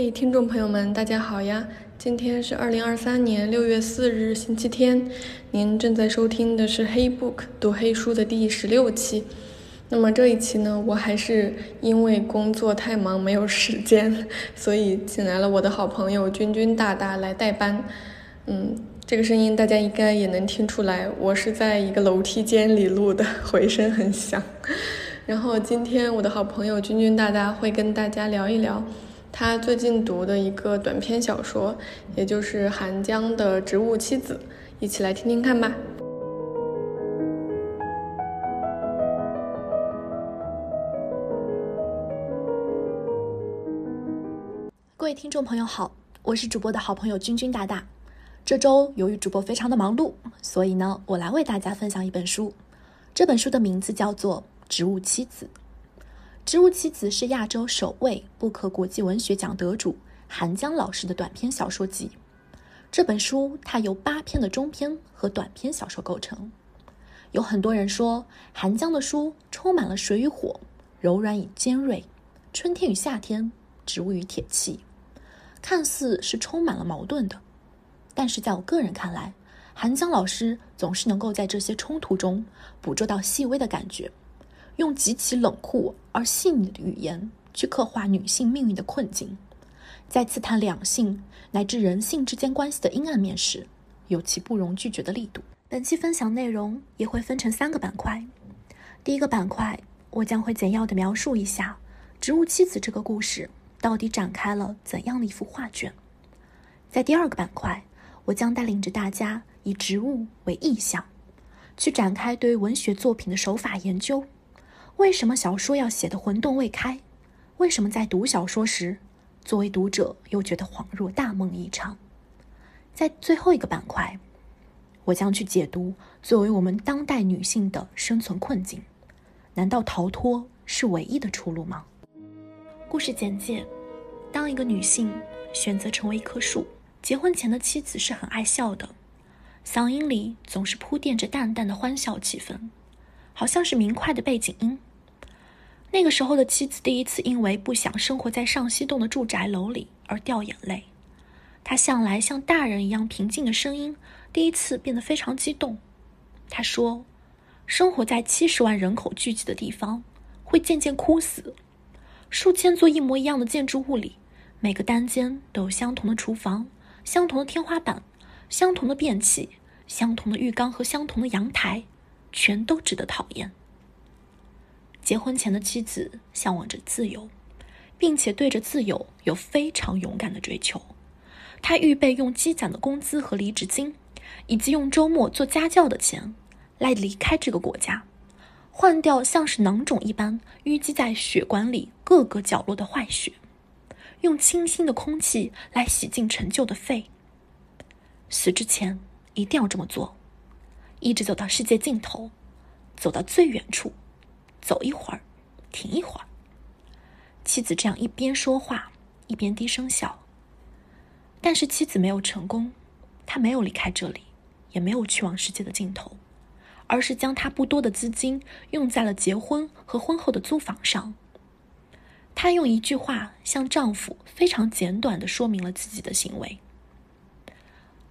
嘿，听众朋友们，大家好呀！今天是二零二三年六月四日，星期天。您正在收听的是《黑 book》读黑书的第十六期。那么这一期呢，我还是因为工作太忙没有时间，所以请来了我的好朋友君君大大来代班。嗯，这个声音大家应该也能听出来，我是在一个楼梯间里录的，回声很响。然后今天我的好朋友君君大大会跟大家聊一聊。他最近读的一个短篇小说，也就是韩江的《植物妻子》，一起来听听看吧。各位听众朋友好，我是主播的好朋友君君大大。这周由于主播非常的忙碌，所以呢，我来为大家分享一本书。这本书的名字叫做《植物妻子》。《植物妻子》是亚洲首位布克国际文学奖得主韩江老师的短篇小说集。这本书它由八篇的中篇和短篇小说构成。有很多人说，韩江的书充满了水与火、柔软与尖锐、春天与夏天、植物与铁器，看似是充满了矛盾的。但是在我个人看来，韩江老师总是能够在这些冲突中捕捉到细微的感觉。用极其冷酷而细腻的语言去刻画女性命运的困境，在刺探两性乃至人性之间关系的阴暗面时，有其不容拒绝的力度。本期分享内容也会分成三个板块。第一个板块，我将会简要的描述一下《植物妻子》这个故事到底展开了怎样的一幅画卷。在第二个板块，我将带领着大家以植物为意象，去展开对文学作品的手法研究。为什么小说要写的魂动未开？为什么在读小说时，作为读者又觉得恍若大梦一场？在最后一个板块，我将去解读作为我们当代女性的生存困境。难道逃脱是唯一的出路吗？故事简介：当一个女性选择成为一棵树，结婚前的妻子是很爱笑的，嗓音里总是铺垫着淡淡的欢笑气氛，好像是明快的背景音。那个时候的妻子第一次因为不想生活在上西洞的住宅楼里而掉眼泪，她向来像大人一样平静的声音第一次变得非常激动。她说：“生活在七十万人口聚集的地方，会渐渐枯死。数千座一模一样的建筑物里，每个单间都有相同的厨房、相同的天花板、相同的便器、相同的浴缸和相同的阳台，全都值得讨厌。”结婚前的妻子向往着自由，并且对着自由有非常勇敢的追求。她预备用积攒的工资和离职金，以及用周末做家教的钱，来离开这个国家，换掉像是囊肿一般淤积在血管里各个角落的坏血，用清新的空气来洗净陈旧的肺。死之前一定要这么做，一直走到世界尽头，走到最远处。走一会儿，停一会儿。妻子这样一边说话，一边低声笑。但是妻子没有成功，她没有离开这里，也没有去往世界的尽头，而是将她不多的资金用在了结婚和婚后的租房上。她用一句话向丈夫非常简短的说明了自己的行为：“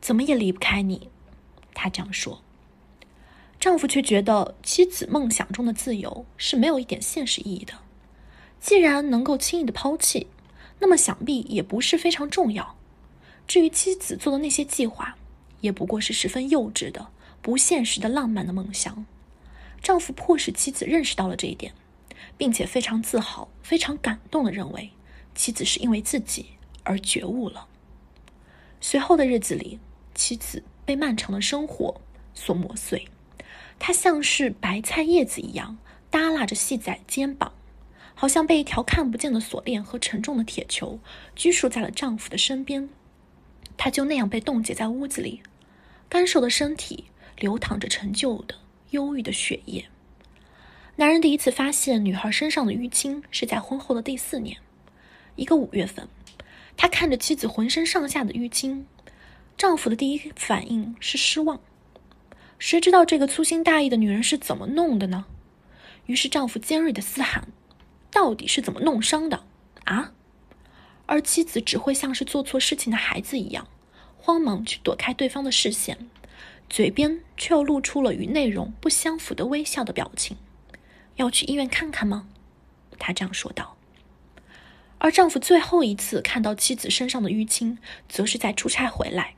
怎么也离不开你。”她这样说。丈夫却觉得妻子梦想中的自由是没有一点现实意义的。既然能够轻易的抛弃，那么想必也不是非常重要。至于妻子做的那些计划，也不过是十分幼稚的、不现实的浪漫的梦想。丈夫迫使妻子认识到了这一点，并且非常自豪、非常感动的认为，妻子是因为自己而觉悟了。随后的日子里，妻子被漫长的生活所磨碎。她像是白菜叶子一样耷拉着细仔肩膀，好像被一条看不见的锁链和沉重的铁球拘束在了丈夫的身边。她就那样被冻结在屋子里，干瘦的身体流淌着陈旧的、忧郁的血液。男人第一次发现女孩身上的淤青是在婚后的第四年，一个五月份，他看着妻子浑身上下的淤青，丈夫的第一反应是失望。谁知道这个粗心大意的女人是怎么弄的呢？于是丈夫尖锐的嘶喊：“到底是怎么弄伤的？啊！”而妻子只会像是做错事情的孩子一样，慌忙去躲开对方的视线，嘴边却又露出了与内容不相符的微笑的表情。要去医院看看吗？他这样说道。而丈夫最后一次看到妻子身上的淤青，则是在出差回来。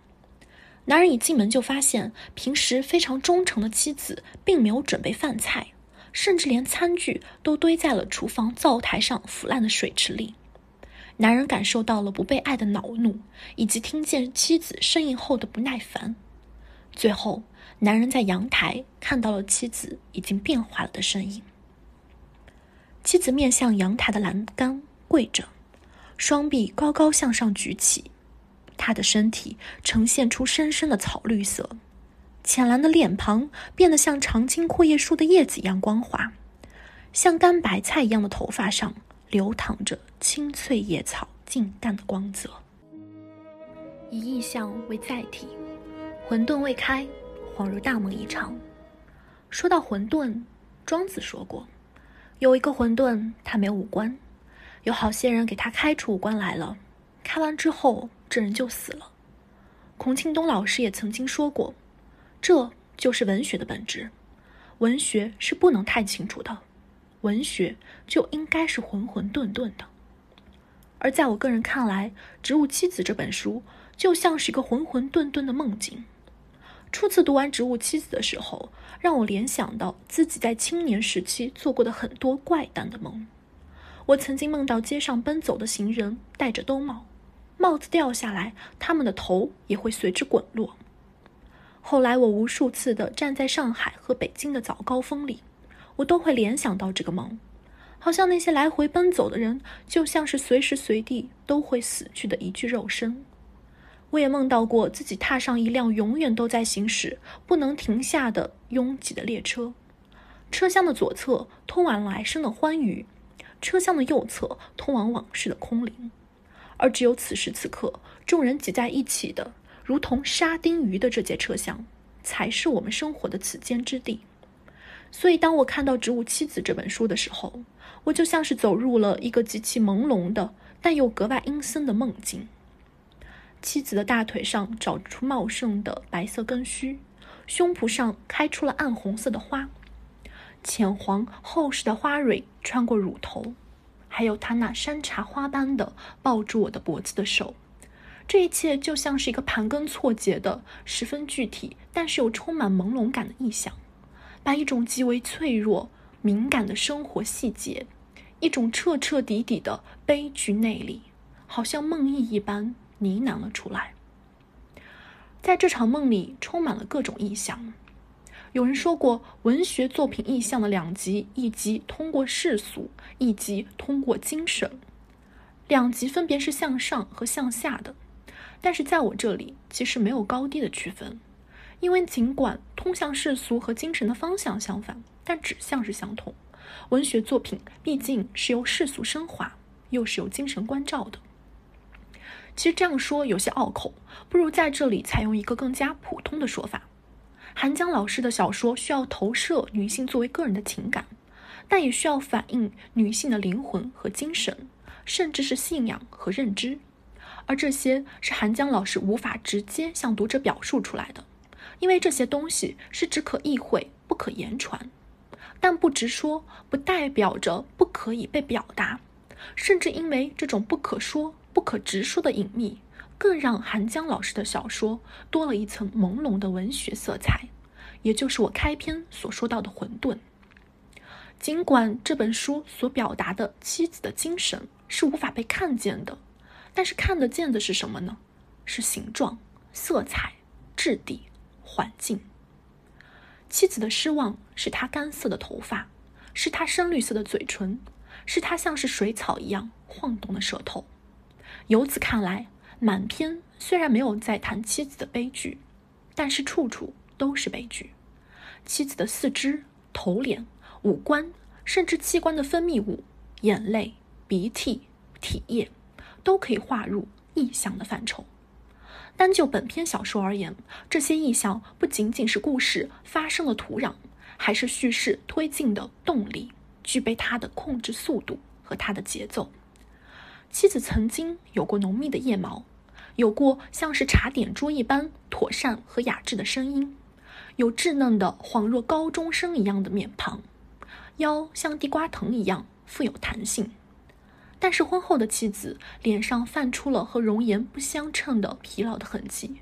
男人一进门就发现，平时非常忠诚的妻子并没有准备饭菜，甚至连餐具都堆在了厨房灶台上腐烂的水池里。男人感受到了不被爱的恼怒，以及听见妻子呻吟后的不耐烦。最后，男人在阳台看到了妻子已经变化了的身影。妻子面向阳台的栏杆跪着。双臂高高向上举起，他的身体呈现出深深的草绿色，浅蓝的脸庞变得像常青阔叶树的叶子一样光滑，像干白菜一样的头发上流淌着青翠野草静淡的光泽。以意象为载体，混沌未开，恍如大梦一场。说到混沌，庄子说过，有一个混沌，他没五官。有好些人给他开出五官来了，开完之后这人就死了。孔庆东老师也曾经说过，这就是文学的本质。文学是不能太清楚的，文学就应该是混混沌沌的。而在我个人看来，《植物妻子》这本书就像是一个混混沌沌的梦境。初次读完《植物妻子》的时候，让我联想到自己在青年时期做过的很多怪诞的梦。我曾经梦到街上奔走的行人戴着兜帽，帽子掉下来，他们的头也会随之滚落。后来我无数次的站在上海和北京的早高峰里，我都会联想到这个梦，好像那些来回奔走的人，就像是随时随地都会死去的一具肉身。我也梦到过自己踏上一辆永远都在行驶、不能停下的拥挤的列车，车厢的左侧通往来生的欢愉。车厢的右侧通往往事的空灵，而只有此时此刻，众人挤在一起的，如同沙丁鱼的这节车厢，才是我们生活的此间之地。所以，当我看到《植物妻子》这本书的时候，我就像是走入了一个极其朦胧的，但又格外阴森的梦境。妻子的大腿上长出茂盛的白色根须，胸脯上开出了暗红色的花。浅黄厚实的花蕊穿过乳头，还有他那山茶花般的抱住我的脖子的手，这一切就像是一个盘根错节的、十分具体，但是又充满朦胧感的意象，把一种极为脆弱、敏感的生活细节，一种彻彻底底的悲剧内里，好像梦呓一般呢喃了出来。在这场梦里，充满了各种意象。有人说过，文学作品意象的两极，一极通过世俗，一极通过精神。两极分别是向上和向下的，但是在我这里，其实没有高低的区分，因为尽管通向世俗和精神的方向相反，但指向是相同。文学作品毕竟是由世俗升华，又是由精神关照的。其实这样说有些拗口，不如在这里采用一个更加普通的说法。韩江老师的小说需要投射女性作为个人的情感，但也需要反映女性的灵魂和精神，甚至是信仰和认知。而这些是韩江老师无法直接向读者表述出来的，因为这些东西是只可意会不可言传。但不直说，不代表着不可以被表达，甚至因为这种不可说、不可直说的隐秘。更让韩江老师的小说多了一层朦胧的文学色彩，也就是我开篇所说到的混沌。尽管这本书所表达的妻子的精神是无法被看见的，但是看得见的是什么呢？是形状、色彩、质地、环境。妻子的失望是她干涩的头发，是她深绿色的嘴唇，是她像是水草一样晃动的舌头。由此看来。满篇虽然没有在谈妻子的悲剧，但是处处都是悲剧。妻子的四肢、头脸、五官，甚至器官的分泌物、眼泪、鼻涕、体液，都可以划入意象的范畴。单就本篇小说而言，这些意象不仅仅是故事发生的土壤，还是叙事推进的动力，具备它的控制速度和它的节奏。妻子曾经有过浓密的腋毛，有过像是茶点桌一般妥善和雅致的声音，有稚嫩的恍若高中生一样的面庞，腰像地瓜藤一样富有弹性。但是婚后的妻子脸上泛出了和容颜不相称的疲劳的痕迹，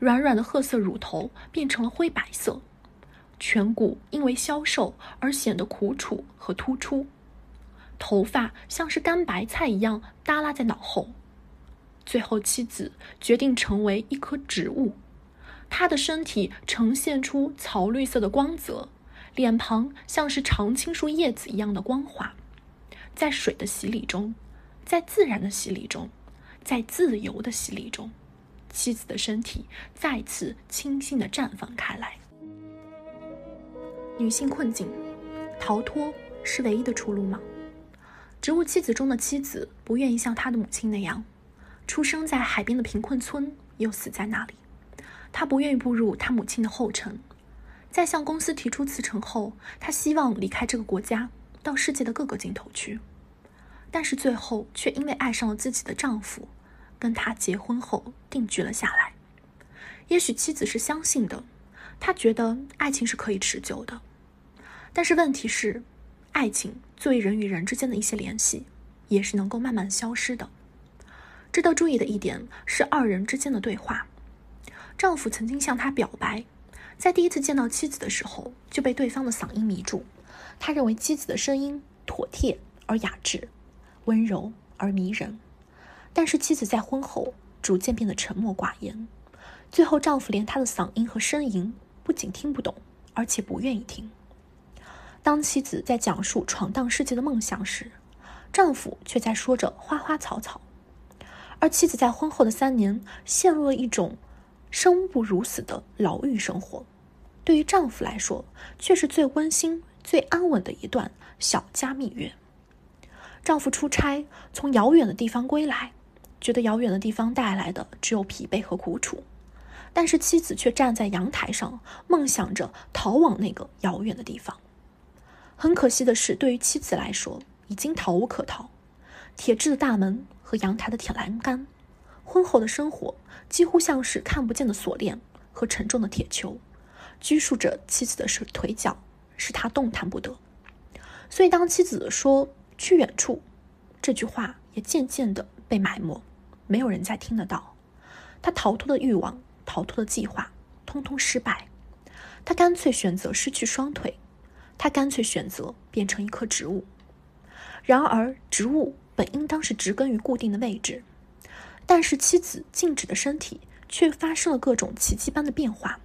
软软的褐色乳头变成了灰白色，颧骨因为消瘦而显得苦楚和突出，头发像是干白菜一样耷拉在脑后。最后，妻子决定成为一棵植物，她的身体呈现出草绿色的光泽，脸庞像是常青树叶子一样的光滑。在水的洗礼中，在自然的洗礼中，在自由的洗礼中，妻子的身体再次清新的绽放开来。女性困境，逃脱是唯一的出路吗？植物妻子中的妻子不愿意像她的母亲那样，出生在海边的贫困村，又死在那里。她不愿意步入她母亲的后尘，在向公司提出辞呈后，她希望离开这个国家。到世界的各个尽头去，但是最后却因为爱上了自己的丈夫，跟他结婚后定居了下来。也许妻子是相信的，她觉得爱情是可以持久的。但是问题是，爱情作为人与人之间的一些联系，也是能够慢慢消失的。值得注意的一点是二人之间的对话。丈夫曾经向她表白，在第一次见到妻子的时候，就被对方的嗓音迷住。他认为妻子的声音妥帖而雅致，温柔而迷人，但是妻子在婚后逐渐变得沉默寡言，最后丈夫连她的嗓音和呻吟不仅听不懂，而且不愿意听。当妻子在讲述闯荡世界的梦想时，丈夫却在说着花花草草，而妻子在婚后的三年陷入了一种生不如死的牢狱生活，对于丈夫来说却是最温馨。最安稳的一段小家蜜月。丈夫出差从遥远的地方归来，觉得遥远的地方带来的只有疲惫和苦楚，但是妻子却站在阳台上，梦想着逃往那个遥远的地方。很可惜的是，对于妻子来说，已经逃无可逃。铁质的大门和阳台的铁栏杆，婚后的生活几乎像是看不见的锁链和沉重的铁球，拘束着妻子的腿脚。使他动弹不得，所以当妻子说“去远处”这句话，也渐渐的被埋没，没有人再听得到。他逃脱的欲望、逃脱的计划，通通失败。他干脆选择失去双腿，他干脆选择变成一棵植物。然而，植物本应当是植根于固定的位置，但是妻子静止的身体却发生了各种奇迹般的变化。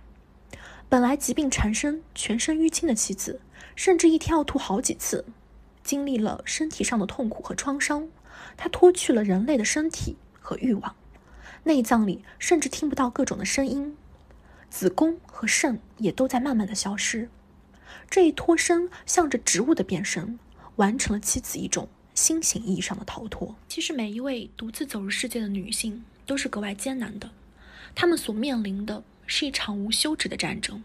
本来疾病缠身、全身淤青的妻子，甚至一天要吐好几次，经历了身体上的痛苦和创伤。她脱去了人类的身体和欲望，内脏里甚至听不到各种的声音，子宫和肾也都在慢慢的消失。这一脱身，向着植物的变身，完成了妻子一种新型意义上的逃脱。其实，每一位独自走入世界的女性都是格外艰难的，她们所面临的。是一场无休止的战争，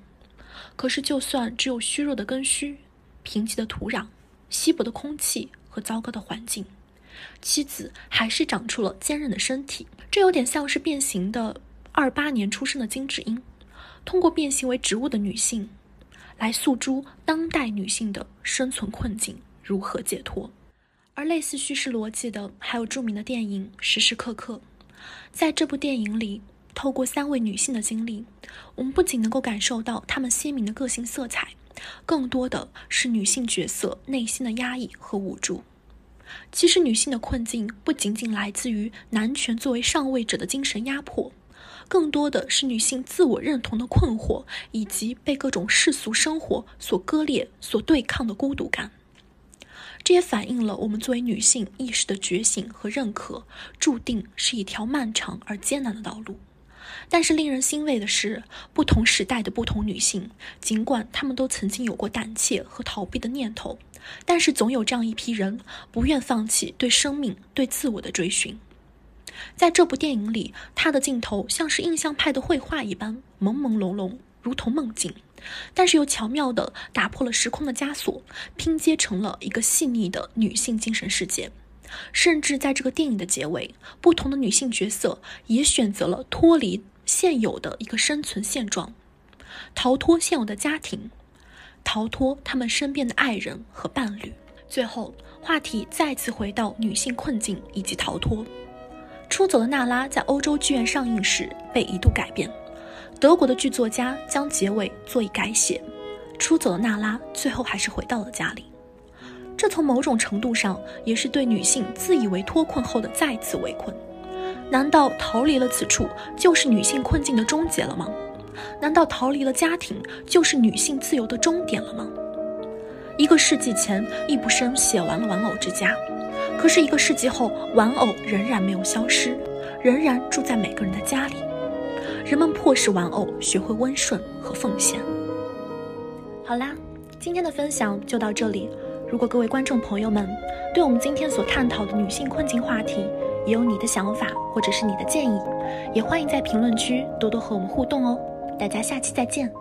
可是就算只有虚弱的根须、贫瘠的土壤、稀薄的空气和糟糕的环境，妻子还是长出了坚韧的身体。这有点像是变形的二八年出生的金智英，通过变形为植物的女性，来诉诸当代女性的生存困境如何解脱。而类似叙事逻辑的，还有著名的电影《时时刻刻》。在这部电影里。透过三位女性的经历，我们不仅能够感受到她们鲜明的个性色彩，更多的是女性角色内心的压抑和无助。其实，女性的困境不仅仅来自于男权作为上位者的精神压迫，更多的是女性自我认同的困惑，以及被各种世俗生活所割裂、所对抗的孤独感。这也反映了我们作为女性意识的觉醒和认可，注定是一条漫长而艰难的道路。但是令人欣慰的是，不同时代的不同女性，尽管她们都曾经有过胆怯和逃避的念头，但是总有这样一批人不愿放弃对生命、对自我的追寻。在这部电影里，他的镜头像是印象派的绘画一般，朦朦胧胧，如同梦境，但是又巧妙地打破了时空的枷锁，拼接成了一个细腻的女性精神世界。甚至在这个电影的结尾，不同的女性角色也选择了脱离现有的一个生存现状，逃脱现有的家庭，逃脱他们身边的爱人和伴侣。最后，话题再次回到女性困境以及逃脱。出走的娜拉在欧洲剧院上映时被一度改变，德国的剧作家将结尾做以改写。出走的娜拉最后还是回到了家里。这从某种程度上也是对女性自以为脱困后的再次围困。难道逃离了此处就是女性困境的终结了吗？难道逃离了家庭就是女性自由的终点了吗？一个世纪前，易卜生写完了《玩偶之家》，可是一个世纪后，玩偶仍然没有消失，仍然住在每个人的家里。人们迫使玩偶学会温顺和奉献。好啦，今天的分享就到这里。如果各位观众朋友们对我们今天所探讨的女性困境话题也有你的想法或者是你的建议，也欢迎在评论区多多和我们互动哦。大家下期再见。